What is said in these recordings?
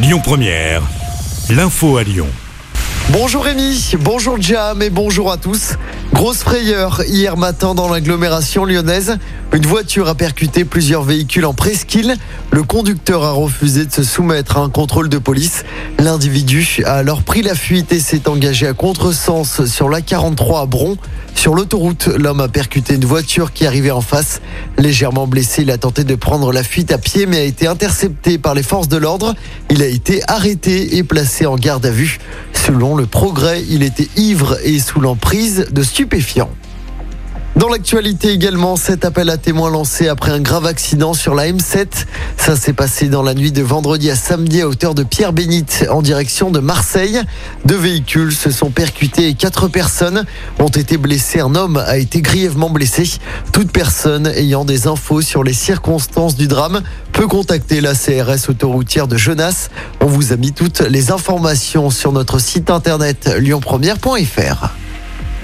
Lyon Première, l'info à Lyon. Bonjour Rémi, bonjour Jam et bonjour à tous. Grosse frayeur hier matin dans l'agglomération lyonnaise. Une voiture a percuté plusieurs véhicules en presqu'île. Le conducteur a refusé de se soumettre à un contrôle de police. L'individu a alors pris la fuite et s'est engagé à contresens sur la 43 à Bron. Sur l'autoroute, l'homme a percuté une voiture qui arrivait en face. Légèrement blessé, il a tenté de prendre la fuite à pied mais a été intercepté par les forces de l'ordre. Il a été arrêté et placé en garde à vue. Selon le progrès, il était ivre et sous l'emprise de stupéfiants. Dans l'actualité également, cet appel à témoins lancé après un grave accident sur la M7. Ça s'est passé dans la nuit de vendredi à samedi à hauteur de Pierre Bénite en direction de Marseille. Deux véhicules se sont percutés et quatre personnes ont été blessées. Un homme a été grièvement blessé. Toute personne ayant des infos sur les circonstances du drame peut contacter la CRS autoroutière de Genasse. On vous a mis toutes les informations sur notre site internet lyonpremière.fr.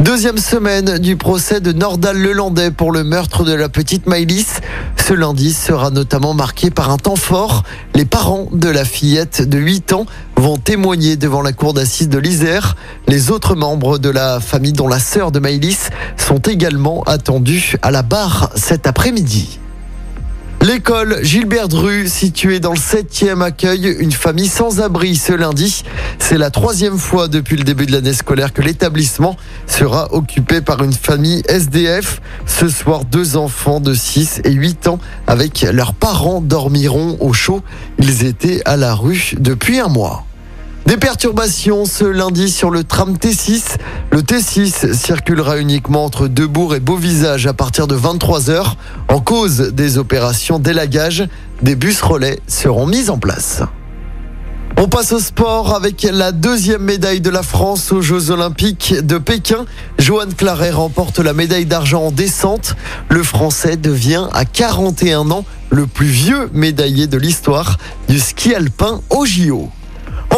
Deuxième semaine du procès de Nordal Lelandais pour le meurtre de la petite Maïlis. Ce lundi sera notamment marqué par un temps fort. Les parents de la fillette de 8 ans vont témoigner devant la cour d'assises de l'Isère. Les autres membres de la famille, dont la sœur de Maïlis, sont également attendus à la barre cet après-midi. L'école Gilbert Dru, située dans le 7e, accueille une famille sans abri ce lundi. C'est la troisième fois depuis le début de l'année scolaire que l'établissement sera occupé par une famille SDF. Ce soir, deux enfants de 6 et 8 ans avec leurs parents dormiront au chaud. Ils étaient à la rue depuis un mois. Des perturbations ce lundi sur le tram T6. Le T6 circulera uniquement entre Debourg et Beauvisage à partir de 23h. En cause des opérations d'élagage, des bus relais seront mis en place. On passe au sport avec la deuxième médaille de la France aux Jeux Olympiques de Pékin. Johan Claret remporte la médaille d'argent en descente. Le Français devient à 41 ans le plus vieux médaillé de l'histoire du ski alpin au JO.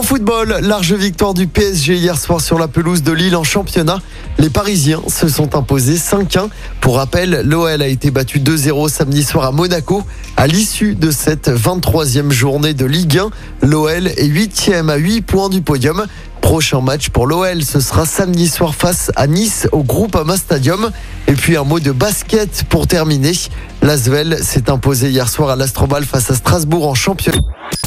Football, large victoire du PSG hier soir sur la pelouse de Lille en championnat. Les Parisiens se sont imposés 5-1. Pour rappel, l'OL a été battu 2-0 samedi soir à Monaco. À l'issue de cette 23e journée de Ligue 1, l'OL est 8e à 8 points du podium. Prochain match pour l'OL, ce sera samedi soir face à Nice au Groupama Stadium. Et puis un mot de basket pour terminer. L'Asvel s'est imposé hier soir à l'Astrobal face à Strasbourg en championnat.